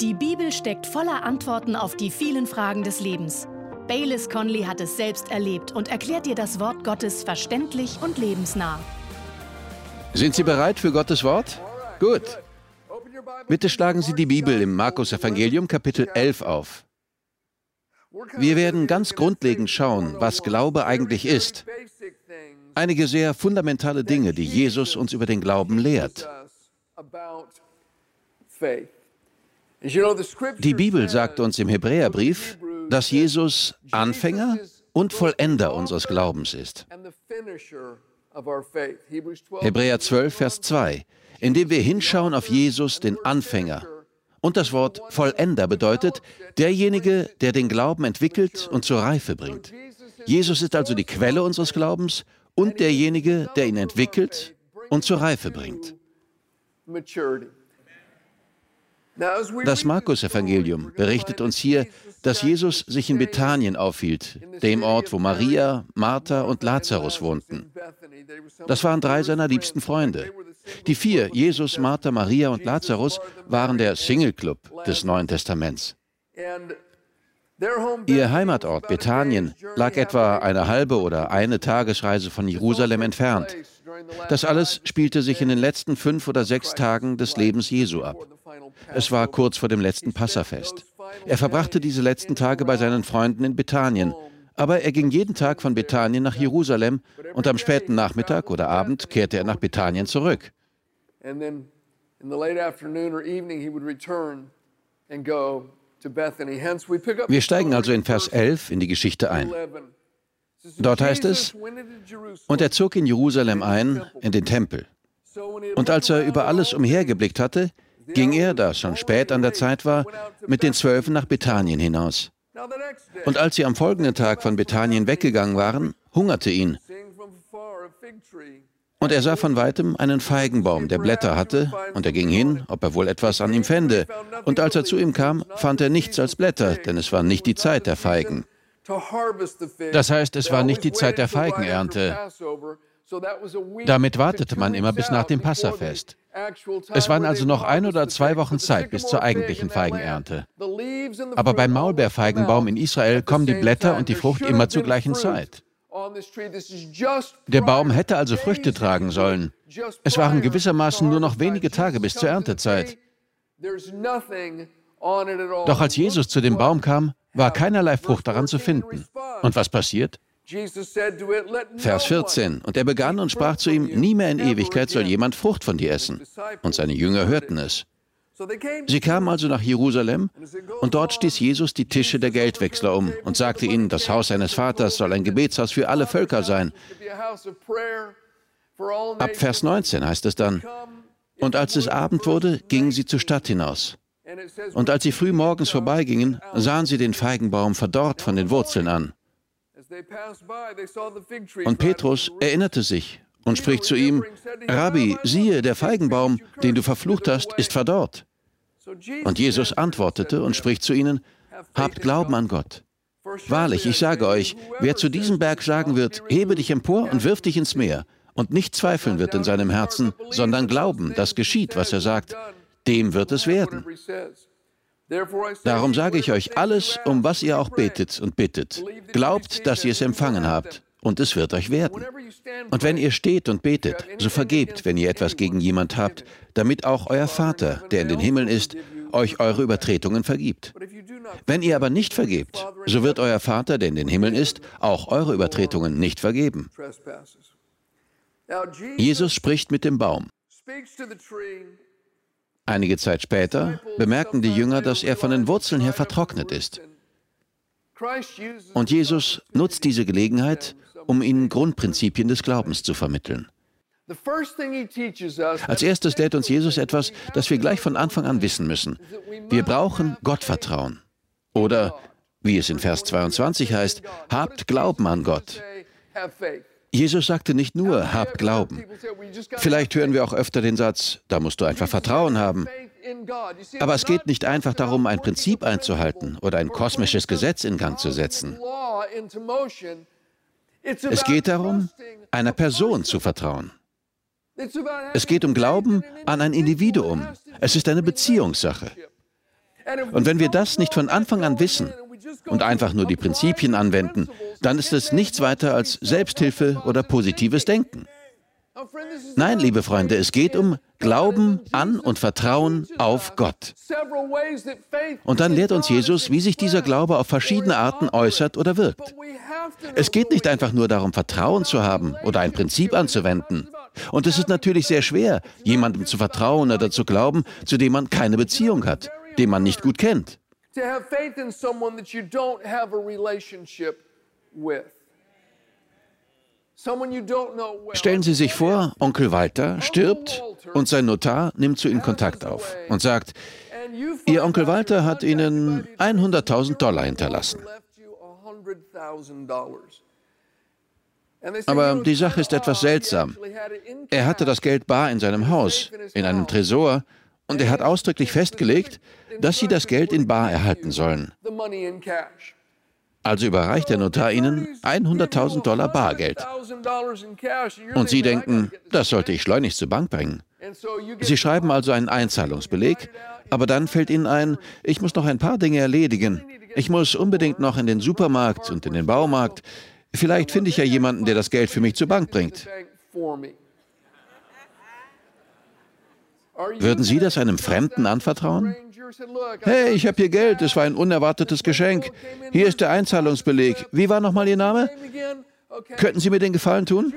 Die Bibel steckt voller Antworten auf die vielen Fragen des Lebens. Baylis Conley hat es selbst erlebt und erklärt dir das Wort Gottes verständlich und lebensnah. Sind Sie bereit für Gottes Wort? Gut. Bitte schlagen Sie die Bibel im Markus Evangelium Kapitel 11 auf. Wir werden ganz grundlegend schauen, was Glaube eigentlich ist. Einige sehr fundamentale Dinge, die Jesus uns über den Glauben lehrt. Die Bibel sagt uns im Hebräerbrief, dass Jesus Anfänger und Vollender unseres Glaubens ist. Hebräer 12, Vers 2, indem wir hinschauen auf Jesus, den Anfänger. Und das Wort Vollender bedeutet derjenige, der den Glauben entwickelt und zur Reife bringt. Jesus ist also die Quelle unseres Glaubens und derjenige, der ihn entwickelt und zur Reife bringt. Das Markus-Evangelium berichtet uns hier, dass Jesus sich in Bethanien aufhielt, dem Ort, wo Maria, Martha und Lazarus wohnten. Das waren drei seiner liebsten Freunde. Die vier, Jesus, Martha, Maria und Lazarus, waren der Single Club des Neuen Testaments. Ihr Heimatort Bethanien lag etwa eine halbe oder eine Tagesreise von Jerusalem entfernt. Das alles spielte sich in den letzten fünf oder sechs Tagen des Lebens Jesu ab. Es war kurz vor dem letzten Passafest. Er verbrachte diese letzten Tage bei seinen Freunden in Bethanien, aber er ging jeden Tag von Bethanien nach Jerusalem und am späten Nachmittag oder Abend kehrte er nach Bethanien zurück. Wir steigen also in Vers 11 in die Geschichte ein. Dort heißt es, und er zog in Jerusalem ein, in den Tempel. Und als er über alles umhergeblickt hatte, ging er, da es schon spät an der Zeit war, mit den Zwölfen nach Bethanien hinaus. Und als sie am folgenden Tag von Bethanien weggegangen waren, hungerte ihn. Und er sah von weitem einen Feigenbaum, der Blätter hatte, und er ging hin, ob er wohl etwas an ihm fände. Und als er zu ihm kam, fand er nichts als Blätter, denn es war nicht die Zeit der Feigen. Das heißt, es war nicht die Zeit der Feigenernte. Damit wartete man immer bis nach dem Passafest. Es waren also noch ein oder zwei Wochen Zeit bis zur eigentlichen Feigenernte. Aber beim Maulbeerfeigenbaum in Israel kommen die Blätter und die Frucht immer zur gleichen Zeit. Der Baum hätte also Früchte tragen sollen. Es waren gewissermaßen nur noch wenige Tage bis zur Erntezeit. Doch als Jesus zu dem Baum kam, war keinerlei Frucht daran zu finden. Und was passiert? Vers 14. Und er begann und sprach zu ihm, nie mehr in Ewigkeit soll jemand Frucht von dir essen. Und seine Jünger hörten es. Sie kamen also nach Jerusalem und dort stieß Jesus die Tische der Geldwechsler um und sagte ihnen, das Haus seines Vaters soll ein Gebetshaus für alle Völker sein. Ab Vers 19 heißt es dann, und als es Abend wurde, gingen sie zur Stadt hinaus. Und als sie früh morgens vorbeigingen, sahen sie den Feigenbaum verdorrt von den Wurzeln an. Und Petrus erinnerte sich und spricht zu ihm, Rabbi, siehe, der Feigenbaum, den du verflucht hast, ist verdorrt. Und Jesus antwortete und spricht zu ihnen, Habt Glauben an Gott. Wahrlich, ich sage euch, wer zu diesem Berg sagen wird, hebe dich empor und wirf dich ins Meer, und nicht zweifeln wird in seinem Herzen, sondern glauben, dass geschieht, was er sagt, dem wird es werden. Darum sage ich euch alles, um was ihr auch betet und bittet. Glaubt, dass ihr es empfangen habt, und es wird euch werden. Und wenn ihr steht und betet, so vergebt, wenn ihr etwas gegen jemand habt, damit auch euer Vater, der in den Himmeln ist, euch eure Übertretungen vergibt. Wenn ihr aber nicht vergebt, so wird euer Vater, der in den Himmeln ist, auch eure Übertretungen nicht vergeben. Jesus spricht mit dem Baum. Einige Zeit später bemerken die Jünger, dass er von den Wurzeln her vertrocknet ist. Und Jesus nutzt diese Gelegenheit, um ihnen Grundprinzipien des Glaubens zu vermitteln. Als erstes lehrt uns Jesus etwas, das wir gleich von Anfang an wissen müssen. Wir brauchen Gottvertrauen. Oder, wie es in Vers 22 heißt, habt Glauben an Gott. Jesus sagte nicht nur, hab Glauben. Vielleicht hören wir auch öfter den Satz, da musst du einfach Vertrauen haben. Aber es geht nicht einfach darum, ein Prinzip einzuhalten oder ein kosmisches Gesetz in Gang zu setzen. Es geht darum, einer Person zu vertrauen. Es geht um Glauben an ein Individuum. Es ist eine Beziehungssache. Und wenn wir das nicht von Anfang an wissen und einfach nur die Prinzipien anwenden, dann ist es nichts weiter als Selbsthilfe oder positives Denken. Nein, liebe Freunde, es geht um Glauben an und Vertrauen auf Gott. Und dann lehrt uns Jesus, wie sich dieser Glaube auf verschiedene Arten äußert oder wirkt. Es geht nicht einfach nur darum, Vertrauen zu haben oder ein Prinzip anzuwenden. Und es ist natürlich sehr schwer, jemandem zu vertrauen oder zu glauben, zu dem man keine Beziehung hat, den man nicht gut kennt. Stellen Sie sich vor, Onkel Walter stirbt und sein Notar nimmt zu Ihnen Kontakt auf und sagt, Ihr Onkel Walter hat Ihnen 100.000 Dollar hinterlassen. Aber die Sache ist etwas seltsam. Er hatte das Geld bar in seinem Haus, in einem Tresor, und er hat ausdrücklich festgelegt, dass Sie das Geld in bar erhalten sollen. Also überreicht der Notar Ihnen 100.000 Dollar Bargeld. Und Sie denken, das sollte ich schleunigst zur Bank bringen. Sie schreiben also einen Einzahlungsbeleg, aber dann fällt Ihnen ein, ich muss noch ein paar Dinge erledigen. Ich muss unbedingt noch in den Supermarkt und in den Baumarkt. Vielleicht finde ich ja jemanden, der das Geld für mich zur Bank bringt. Würden Sie das einem Fremden anvertrauen? Hey, ich habe hier Geld, es war ein unerwartetes Geschenk. Hier ist der Einzahlungsbeleg. Wie war nochmal Ihr Name? Könnten Sie mir den Gefallen tun?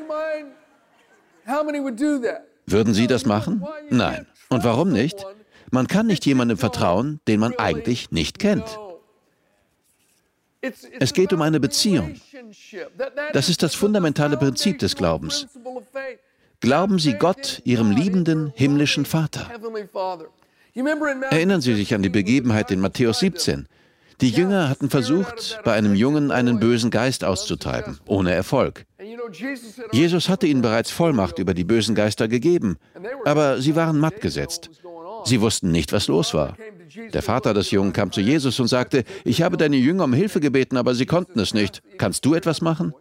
Würden Sie das machen? Nein. Und warum nicht? Man kann nicht jemandem vertrauen, den man eigentlich nicht kennt. Es geht um eine Beziehung. Das ist das fundamentale Prinzip des Glaubens. Glauben Sie Gott, Ihrem liebenden himmlischen Vater. Erinnern Sie sich an die Begebenheit in Matthäus 17. Die Jünger hatten versucht, bei einem Jungen einen bösen Geist auszutreiben, ohne Erfolg. Jesus hatte ihnen bereits Vollmacht über die bösen Geister gegeben, aber sie waren matt gesetzt. Sie wussten nicht, was los war. Der Vater des Jungen kam zu Jesus und sagte, ich habe deine Jünger um Hilfe gebeten, aber sie konnten es nicht. Kannst du etwas machen?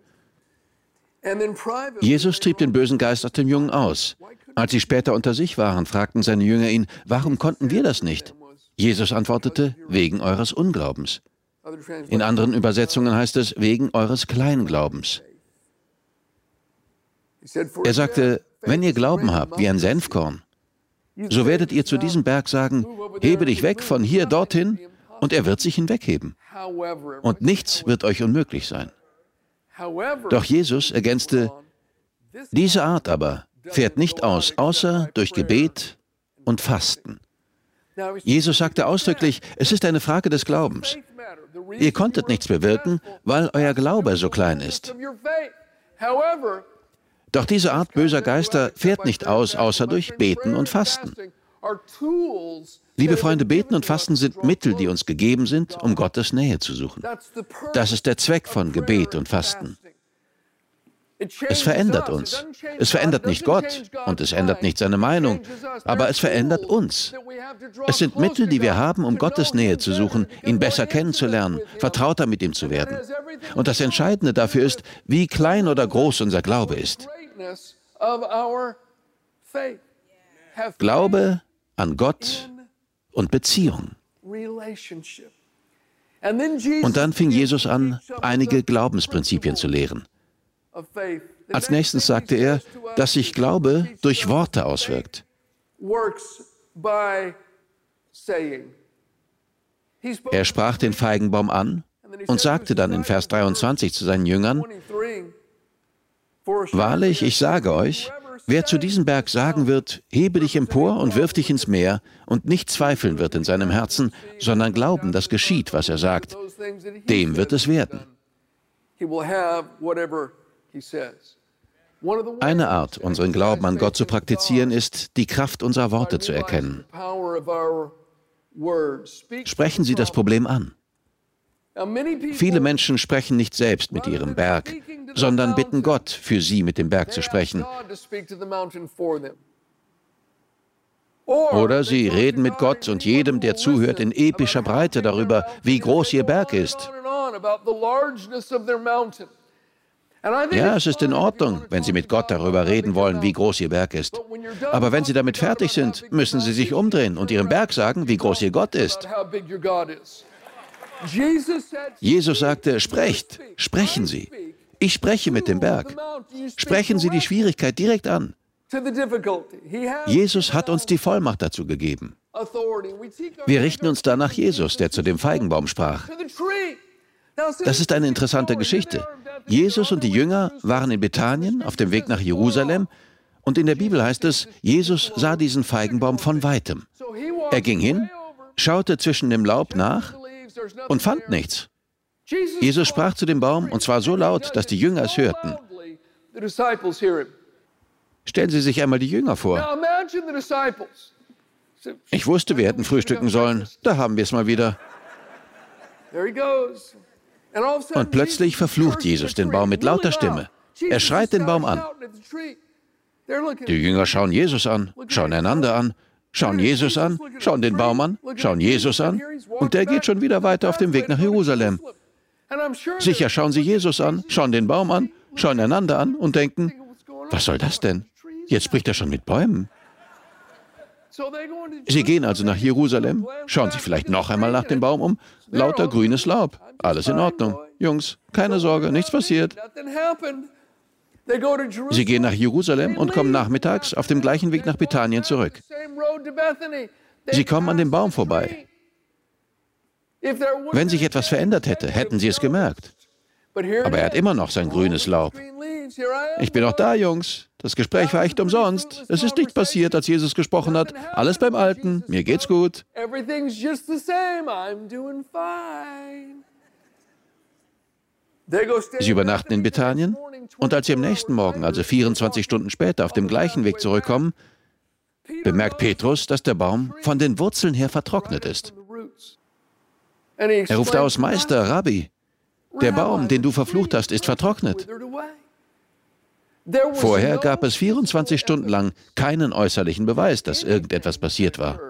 Jesus trieb den bösen Geist aus dem Jungen aus. Als sie später unter sich waren, fragten seine Jünger ihn, warum konnten wir das nicht? Jesus antwortete, wegen eures Unglaubens. In anderen Übersetzungen heißt es, wegen eures Kleinglaubens. Er sagte, wenn ihr Glauben habt wie ein Senfkorn, so werdet ihr zu diesem Berg sagen, hebe dich weg von hier dorthin, und er wird sich hinwegheben. Und nichts wird euch unmöglich sein. Doch Jesus ergänzte, diese Art aber fährt nicht aus, außer durch Gebet und Fasten. Jesus sagte ausdrücklich, es ist eine Frage des Glaubens. Ihr konntet nichts bewirken, weil euer Glaube so klein ist. Doch diese Art böser Geister fährt nicht aus, außer durch Beten und Fasten. Liebe Freunde, Beten und Fasten sind Mittel, die uns gegeben sind, um Gottes Nähe zu suchen. Das ist der Zweck von Gebet und Fasten. Es verändert uns. Es verändert nicht Gott und es ändert nicht seine Meinung, aber es verändert uns. Es sind Mittel, die wir haben, um Gottes Nähe zu suchen, ihn besser kennenzulernen, vertrauter mit ihm zu werden. Und das Entscheidende dafür ist, wie klein oder groß unser Glaube ist. Glaube an Gott und Beziehung. Und dann fing Jesus an, einige Glaubensprinzipien zu lehren. Als nächstes sagte er, dass sich Glaube durch Worte auswirkt. Er sprach den Feigenbaum an und sagte dann in Vers 23 zu seinen Jüngern, Wahrlich, ich sage euch, wer zu diesem Berg sagen wird, hebe dich empor und wirf dich ins Meer, und nicht zweifeln wird in seinem Herzen, sondern glauben, dass geschieht, was er sagt, dem wird es werden. Eine Art, unseren Glauben an Gott zu praktizieren, ist, die Kraft unserer Worte zu erkennen. Sprechen Sie das Problem an. Viele Menschen sprechen nicht selbst mit ihrem Berg, sondern bitten Gott, für sie mit dem Berg zu sprechen. Oder sie reden mit Gott und jedem, der zuhört, in epischer Breite darüber, wie groß ihr Berg ist. Ja, es ist in Ordnung, wenn Sie mit Gott darüber reden wollen, wie groß Ihr Berg ist. Aber wenn Sie damit fertig sind, müssen Sie sich umdrehen und Ihrem Berg sagen, wie groß Ihr Gott ist. Jesus sagte, sprecht, sprechen Sie. Ich spreche mit dem Berg. Sprechen Sie die Schwierigkeit direkt an. Jesus hat uns die Vollmacht dazu gegeben. Wir richten uns da nach Jesus, der zu dem Feigenbaum sprach. Das ist eine interessante Geschichte. Jesus und die Jünger waren in Bethanien auf dem Weg nach Jerusalem und in der Bibel heißt es, Jesus sah diesen Feigenbaum von weitem. Er ging hin, schaute zwischen dem Laub nach und fand nichts. Jesus sprach zu dem Baum und zwar so laut, dass die Jünger es hörten. Stellen Sie sich einmal die Jünger vor. Ich wusste, wir hätten frühstücken sollen. Da haben wir es mal wieder. Und plötzlich verflucht Jesus den Baum mit lauter Stimme. Er schreit den Baum an. Die Jünger schauen Jesus an, schauen einander an, schauen Jesus an, schauen den Baum an, schauen Jesus an. Und der geht schon wieder weiter auf dem Weg nach Jerusalem. Sicher schauen sie Jesus an, schauen den Baum an, schauen einander an und denken, was soll das denn? Jetzt spricht er schon mit Bäumen. Sie gehen also nach Jerusalem, schauen sich vielleicht noch einmal nach dem Baum um. Lauter grünes Laub. Alles in Ordnung. Jungs, keine Sorge, nichts passiert. Sie gehen nach Jerusalem und kommen nachmittags auf dem gleichen Weg nach Bethanien zurück. Sie kommen an dem Baum vorbei. Wenn sich etwas verändert hätte, hätten sie es gemerkt. Aber er hat immer noch sein grünes Laub. Ich bin auch da, Jungs. Das Gespräch war echt umsonst. Es ist nicht passiert, als Jesus gesprochen hat. Alles beim Alten. Mir geht's gut. Sie übernachten in Bethanien und als sie am nächsten Morgen, also 24 Stunden später, auf dem gleichen Weg zurückkommen, bemerkt Petrus, dass der Baum von den Wurzeln her vertrocknet ist. Er ruft aus, Meister, Rabbi, der Baum, den du verflucht hast, ist vertrocknet. Vorher gab es 24 Stunden lang keinen äußerlichen Beweis, dass irgendetwas passiert war.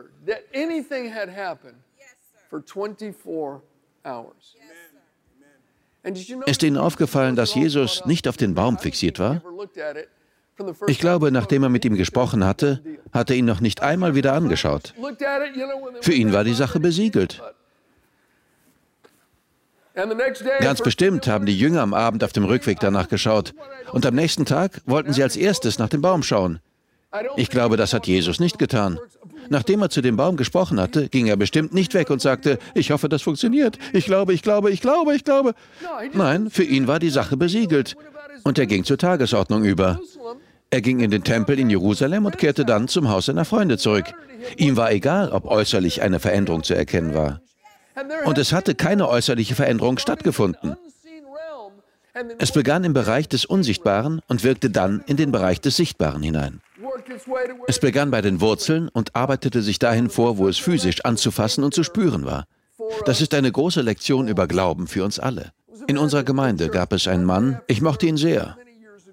Ist Ihnen aufgefallen, dass Jesus nicht auf den Baum fixiert war? Ich glaube, nachdem er mit ihm gesprochen hatte, hat er ihn noch nicht einmal wieder angeschaut. Für ihn war die Sache besiegelt. Ganz bestimmt haben die Jünger am Abend auf dem Rückweg danach geschaut. Und am nächsten Tag wollten sie als erstes nach dem Baum schauen. Ich glaube, das hat Jesus nicht getan. Nachdem er zu dem Baum gesprochen hatte, ging er bestimmt nicht weg und sagte, ich hoffe, das funktioniert. Ich glaube, ich glaube, ich glaube, ich glaube. Nein, für ihn war die Sache besiegelt. Und er ging zur Tagesordnung über. Er ging in den Tempel in Jerusalem und kehrte dann zum Haus seiner Freunde zurück. Ihm war egal, ob äußerlich eine Veränderung zu erkennen war. Und es hatte keine äußerliche Veränderung stattgefunden. Es begann im Bereich des Unsichtbaren und wirkte dann in den Bereich des Sichtbaren hinein. Es begann bei den Wurzeln und arbeitete sich dahin vor, wo es physisch anzufassen und zu spüren war. Das ist eine große Lektion über Glauben für uns alle. In unserer Gemeinde gab es einen Mann, ich mochte ihn sehr.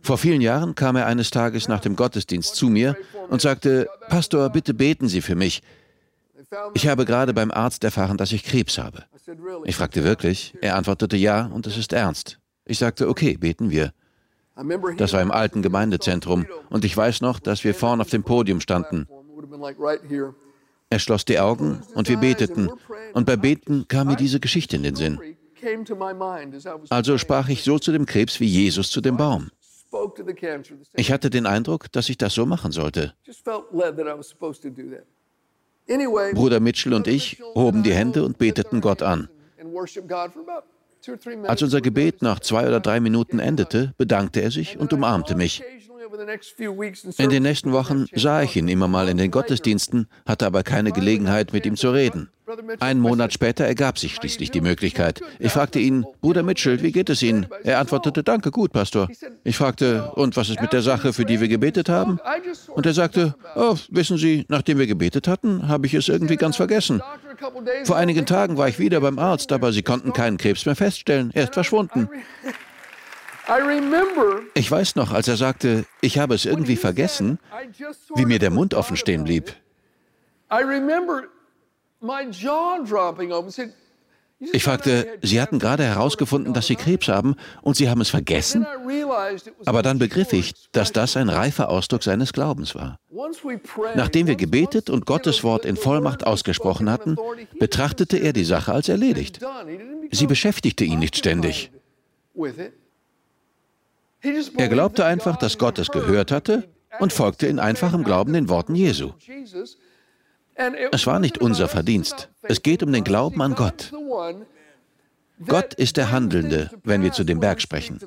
Vor vielen Jahren kam er eines Tages nach dem Gottesdienst zu mir und sagte, Pastor, bitte beten Sie für mich. Ich habe gerade beim Arzt erfahren, dass ich Krebs habe. Ich fragte wirklich. Er antwortete ja und es ist ernst. Ich sagte, okay, beten wir. Das war im alten Gemeindezentrum und ich weiß noch, dass wir vorn auf dem Podium standen. Er schloss die Augen und wir beteten. Und beim Beten kam mir diese Geschichte in den Sinn. Also sprach ich so zu dem Krebs wie Jesus zu dem Baum. Ich hatte den Eindruck, dass ich das so machen sollte. Bruder Mitchell und ich hoben die Hände und beteten Gott an. Als unser Gebet nach zwei oder drei Minuten endete, bedankte er sich und umarmte mich. In den nächsten Wochen sah ich ihn immer mal in den Gottesdiensten, hatte aber keine Gelegenheit, mit ihm zu reden. Einen Monat später ergab sich schließlich die Möglichkeit. Ich fragte ihn, Bruder Mitchell, wie geht es Ihnen? Er antwortete, danke, gut, Pastor. Ich fragte, und was ist mit der Sache, für die wir gebetet haben? Und er sagte, oh, wissen Sie, nachdem wir gebetet hatten, habe ich es irgendwie ganz vergessen. Vor einigen Tagen war ich wieder beim Arzt, aber sie konnten keinen Krebs mehr feststellen. Er ist verschwunden. Ich weiß noch, als er sagte, ich habe es irgendwie vergessen, wie mir der Mund offen stehen blieb. Ich fragte, Sie hatten gerade herausgefunden, dass Sie Krebs haben und Sie haben es vergessen? Aber dann begriff ich, dass das ein reifer Ausdruck seines Glaubens war. Nachdem wir gebetet und Gottes Wort in Vollmacht ausgesprochen hatten, betrachtete er die Sache als erledigt. Sie beschäftigte ihn nicht ständig. Er glaubte einfach, dass Gott es gehört hatte und folgte in einfachem Glauben den Worten Jesu. Es war nicht unser Verdienst. Es geht um den Glauben an Gott. Gott ist der Handelnde, wenn wir zu dem Berg sprechen.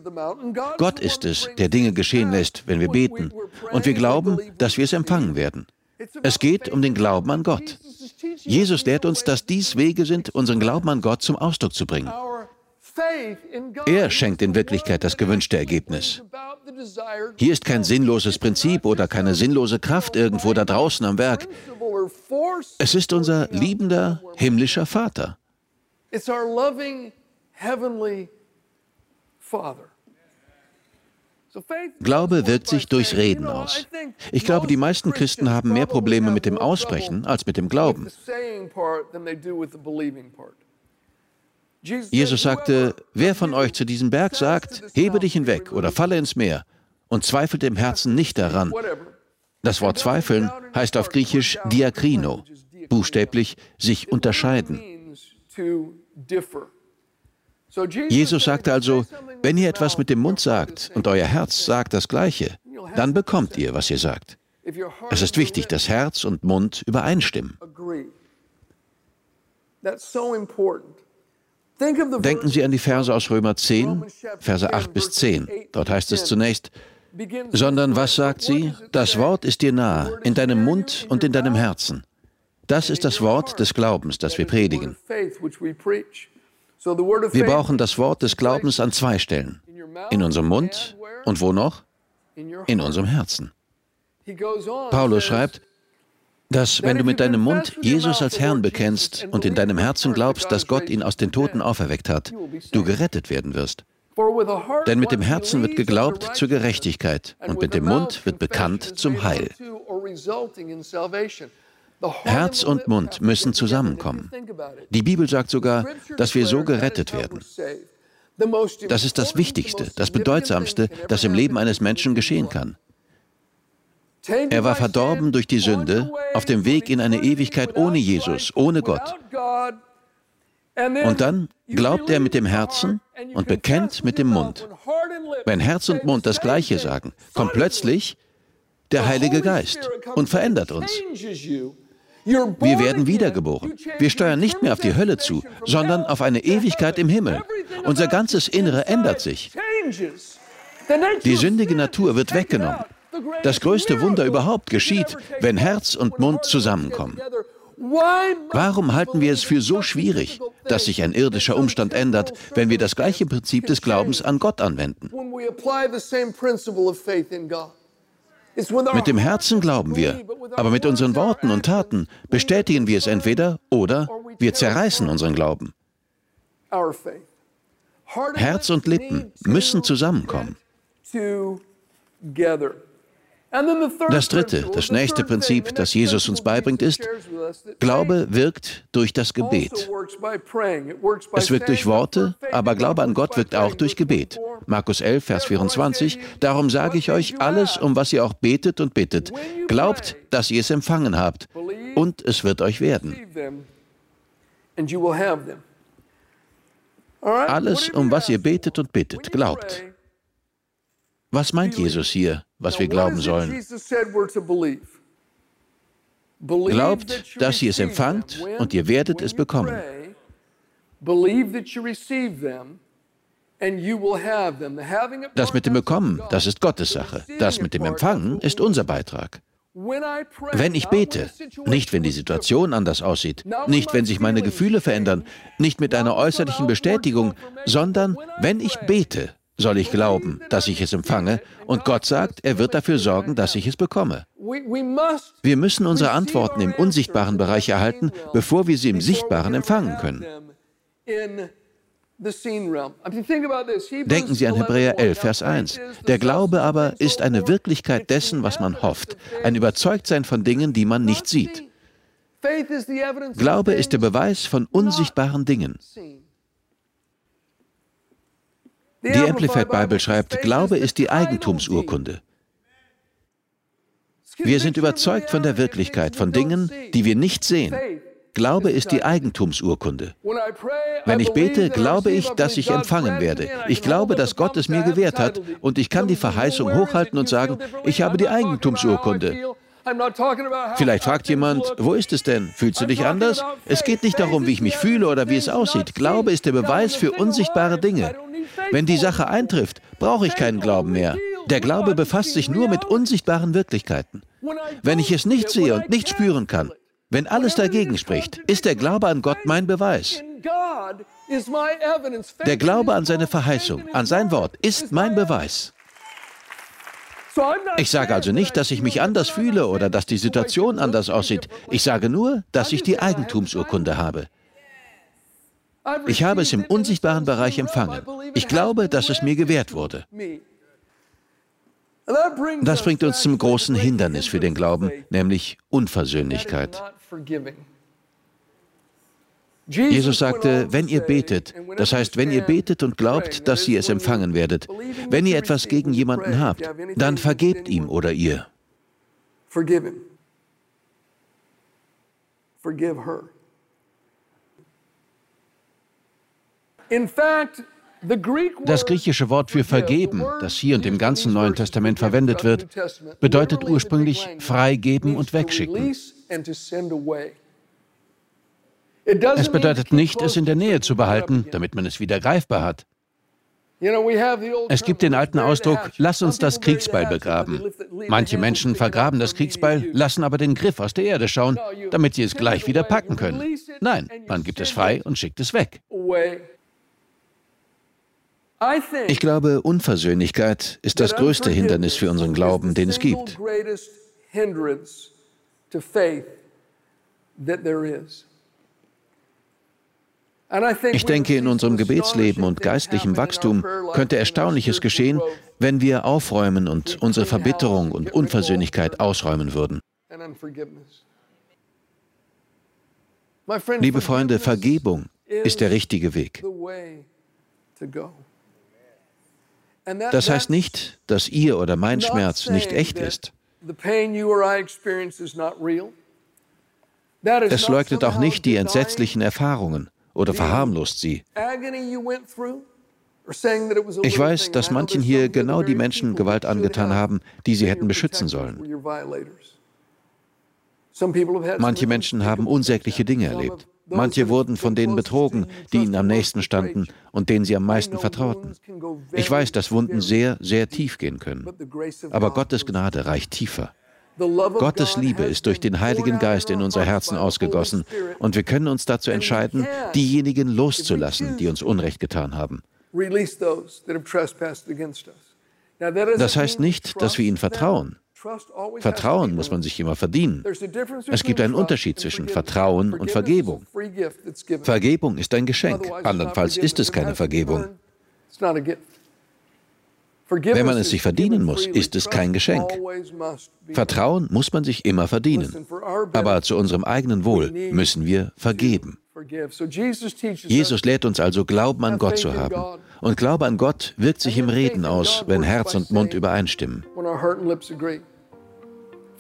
Gott ist es, der Dinge geschehen lässt, wenn wir beten. Und wir glauben, dass wir es empfangen werden. Es geht um den Glauben an Gott. Jesus lehrt uns, dass dies Wege sind, unseren Glauben an Gott zum Ausdruck zu bringen. Er schenkt in Wirklichkeit das gewünschte Ergebnis. Hier ist kein sinnloses Prinzip oder keine sinnlose Kraft irgendwo da draußen am Werk. Es ist unser liebender himmlischer Vater. Glaube wirkt sich durchs Reden aus. Ich glaube, die meisten Christen haben mehr Probleme mit dem Aussprechen als mit dem Glauben. Jesus sagte, wer von euch zu diesem Berg sagt, hebe dich hinweg oder falle ins Meer und zweifelt im Herzen nicht daran. Das Wort zweifeln heißt auf Griechisch diakrino, buchstäblich sich unterscheiden. Jesus sagte also, wenn ihr etwas mit dem Mund sagt und euer Herz sagt das Gleiche, dann bekommt ihr, was ihr sagt. Es ist wichtig, dass Herz und Mund übereinstimmen. Denken Sie an die Verse aus Römer 10, Verse 8 bis 10. Dort heißt es zunächst, sondern was sagt sie? Das Wort ist dir nahe, in deinem Mund und in deinem Herzen. Das ist das Wort des Glaubens, das wir predigen. Wir brauchen das Wort des Glaubens an zwei Stellen. In unserem Mund und wo noch? In unserem Herzen. Paulus schreibt, dass wenn du mit deinem Mund Jesus als Herrn bekennst und in deinem Herzen glaubst, dass Gott ihn aus den Toten auferweckt hat, du gerettet werden wirst. Denn mit dem Herzen wird geglaubt zur Gerechtigkeit und mit dem Mund wird bekannt zum Heil. Herz und Mund müssen zusammenkommen. Die Bibel sagt sogar, dass wir so gerettet werden. Das ist das Wichtigste, das Bedeutsamste, das im Leben eines Menschen geschehen kann. Er war verdorben durch die Sünde, auf dem Weg in eine Ewigkeit ohne Jesus, ohne Gott. Und dann glaubt er mit dem Herzen und bekennt mit dem Mund. Wenn Herz und Mund das Gleiche sagen, kommt plötzlich der Heilige Geist und verändert uns. Wir werden wiedergeboren. Wir steuern nicht mehr auf die Hölle zu, sondern auf eine Ewigkeit im Himmel. Unser ganzes Innere ändert sich. Die sündige Natur wird weggenommen. Das größte Wunder überhaupt geschieht, wenn Herz und Mund zusammenkommen. Warum halten wir es für so schwierig, dass sich ein irdischer Umstand ändert, wenn wir das gleiche Prinzip des Glaubens an Gott anwenden? Mit dem Herzen glauben wir, aber mit unseren Worten und Taten bestätigen wir es entweder oder wir zerreißen unseren Glauben. Herz und Lippen müssen zusammenkommen. Das dritte, das nächste Prinzip, das Jesus uns beibringt, ist, Glaube wirkt durch das Gebet. Es wirkt durch Worte, aber Glaube an Gott wirkt auch durch Gebet. Markus 11, Vers 24, darum sage ich euch alles, um was ihr auch betet und bittet. Glaubt, dass ihr es empfangen habt, und es wird euch werden. Alles, um was ihr betet und bittet, glaubt. Was meint Jesus hier, was wir glauben sollen? Glaubt, dass ihr es empfangt und ihr werdet es bekommen. Das mit dem Bekommen, das ist Gottes Sache. Das mit dem Empfangen ist unser Beitrag. Wenn ich bete, nicht wenn die Situation anders aussieht, nicht wenn sich meine Gefühle verändern, nicht mit einer äußerlichen Bestätigung, sondern wenn ich bete, soll ich glauben, dass ich es empfange, und Gott sagt, er wird dafür sorgen, dass ich es bekomme. Wir müssen unsere Antworten im unsichtbaren Bereich erhalten, bevor wir sie im Sichtbaren empfangen können. Denken Sie an Hebräer 11, Vers 1. Der Glaube aber ist eine Wirklichkeit dessen, was man hofft, ein Überzeugtsein von Dingen, die man nicht sieht. Glaube ist der Beweis von unsichtbaren Dingen. Die Amplified Bible schreibt, Glaube ist die Eigentumsurkunde. Wir sind überzeugt von der Wirklichkeit, von Dingen, die wir nicht sehen. Glaube ist die Eigentumsurkunde. Wenn ich bete, glaube ich, dass ich empfangen werde. Ich glaube, dass Gott es mir gewährt hat und ich kann die Verheißung hochhalten und sagen, ich habe die Eigentumsurkunde. Vielleicht fragt jemand, wo ist es denn? Fühlst du dich anders? Es geht nicht darum, wie ich mich fühle oder wie es aussieht. Glaube ist der Beweis für unsichtbare Dinge. Wenn die Sache eintrifft, brauche ich keinen Glauben mehr. Der Glaube befasst sich nur mit unsichtbaren Wirklichkeiten. Wenn ich es nicht sehe und nicht spüren kann, wenn alles dagegen spricht, ist der Glaube an Gott mein Beweis. Der Glaube an seine Verheißung, an sein Wort, ist mein Beweis. Ich sage also nicht, dass ich mich anders fühle oder dass die Situation anders aussieht. Ich sage nur, dass ich die Eigentumsurkunde habe. Ich habe es im unsichtbaren Bereich empfangen. Ich glaube, dass es mir gewährt wurde. Das bringt uns zum großen Hindernis für den Glauben, nämlich Unversöhnlichkeit. Jesus sagte, wenn ihr betet, das heißt, wenn ihr betet und glaubt, dass ihr es empfangen werdet, wenn ihr etwas gegen jemanden habt, dann vergebt ihm oder ihr. Das griechische Wort für vergeben, das hier und im ganzen Neuen Testament verwendet wird, bedeutet ursprünglich freigeben und wegschicken. Es bedeutet nicht, es in der Nähe zu behalten, damit man es wieder greifbar hat. Es gibt den alten Ausdruck, lass uns das Kriegsbeil begraben. Manche Menschen vergraben das Kriegsbeil, lassen aber den Griff aus der Erde schauen, damit sie es gleich wieder packen können. Nein, man gibt es frei und schickt es weg. Ich glaube, Unversöhnlichkeit ist das größte Hindernis für unseren Glauben, den es gibt. Ich denke, in unserem Gebetsleben und geistlichem Wachstum könnte Erstaunliches geschehen, wenn wir aufräumen und unsere Verbitterung und Unversöhnlichkeit ausräumen würden. Liebe Freunde, Vergebung ist der richtige Weg. Das heißt nicht, dass Ihr oder mein Schmerz nicht echt ist. Es leugnet auch nicht die entsetzlichen Erfahrungen oder verharmlost sie. Ich weiß, dass manchen hier genau die Menschen Gewalt angetan haben, die sie hätten beschützen sollen. Manche Menschen haben unsägliche Dinge erlebt. Manche wurden von denen betrogen, die ihnen am nächsten standen und denen sie am meisten vertrauten. Ich weiß, dass Wunden sehr, sehr tief gehen können. Aber Gottes Gnade reicht tiefer. Gottes Liebe ist durch den Heiligen Geist in unser Herzen ausgegossen und wir können uns dazu entscheiden, diejenigen loszulassen, die uns Unrecht getan haben. Das heißt nicht, dass wir ihnen vertrauen. Vertrauen muss man sich immer verdienen. Es gibt einen Unterschied zwischen Vertrauen und Vergebung. Vergebung ist ein Geschenk, andernfalls ist es keine Vergebung. Wenn man es sich verdienen muss, ist es kein Geschenk. Vertrauen muss man sich immer verdienen. Aber zu unserem eigenen Wohl müssen wir vergeben. Jesus lehrt uns also, Glauben an Gott zu haben. Und Glaube an Gott wirkt sich im Reden aus, wenn Herz und Mund übereinstimmen.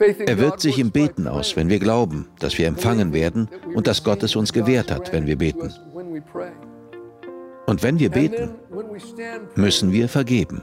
Er wirkt sich im Beten aus, wenn wir glauben, dass wir empfangen werden und dass Gott es uns gewährt hat, wenn wir beten. Und wenn wir beten, müssen wir vergeben.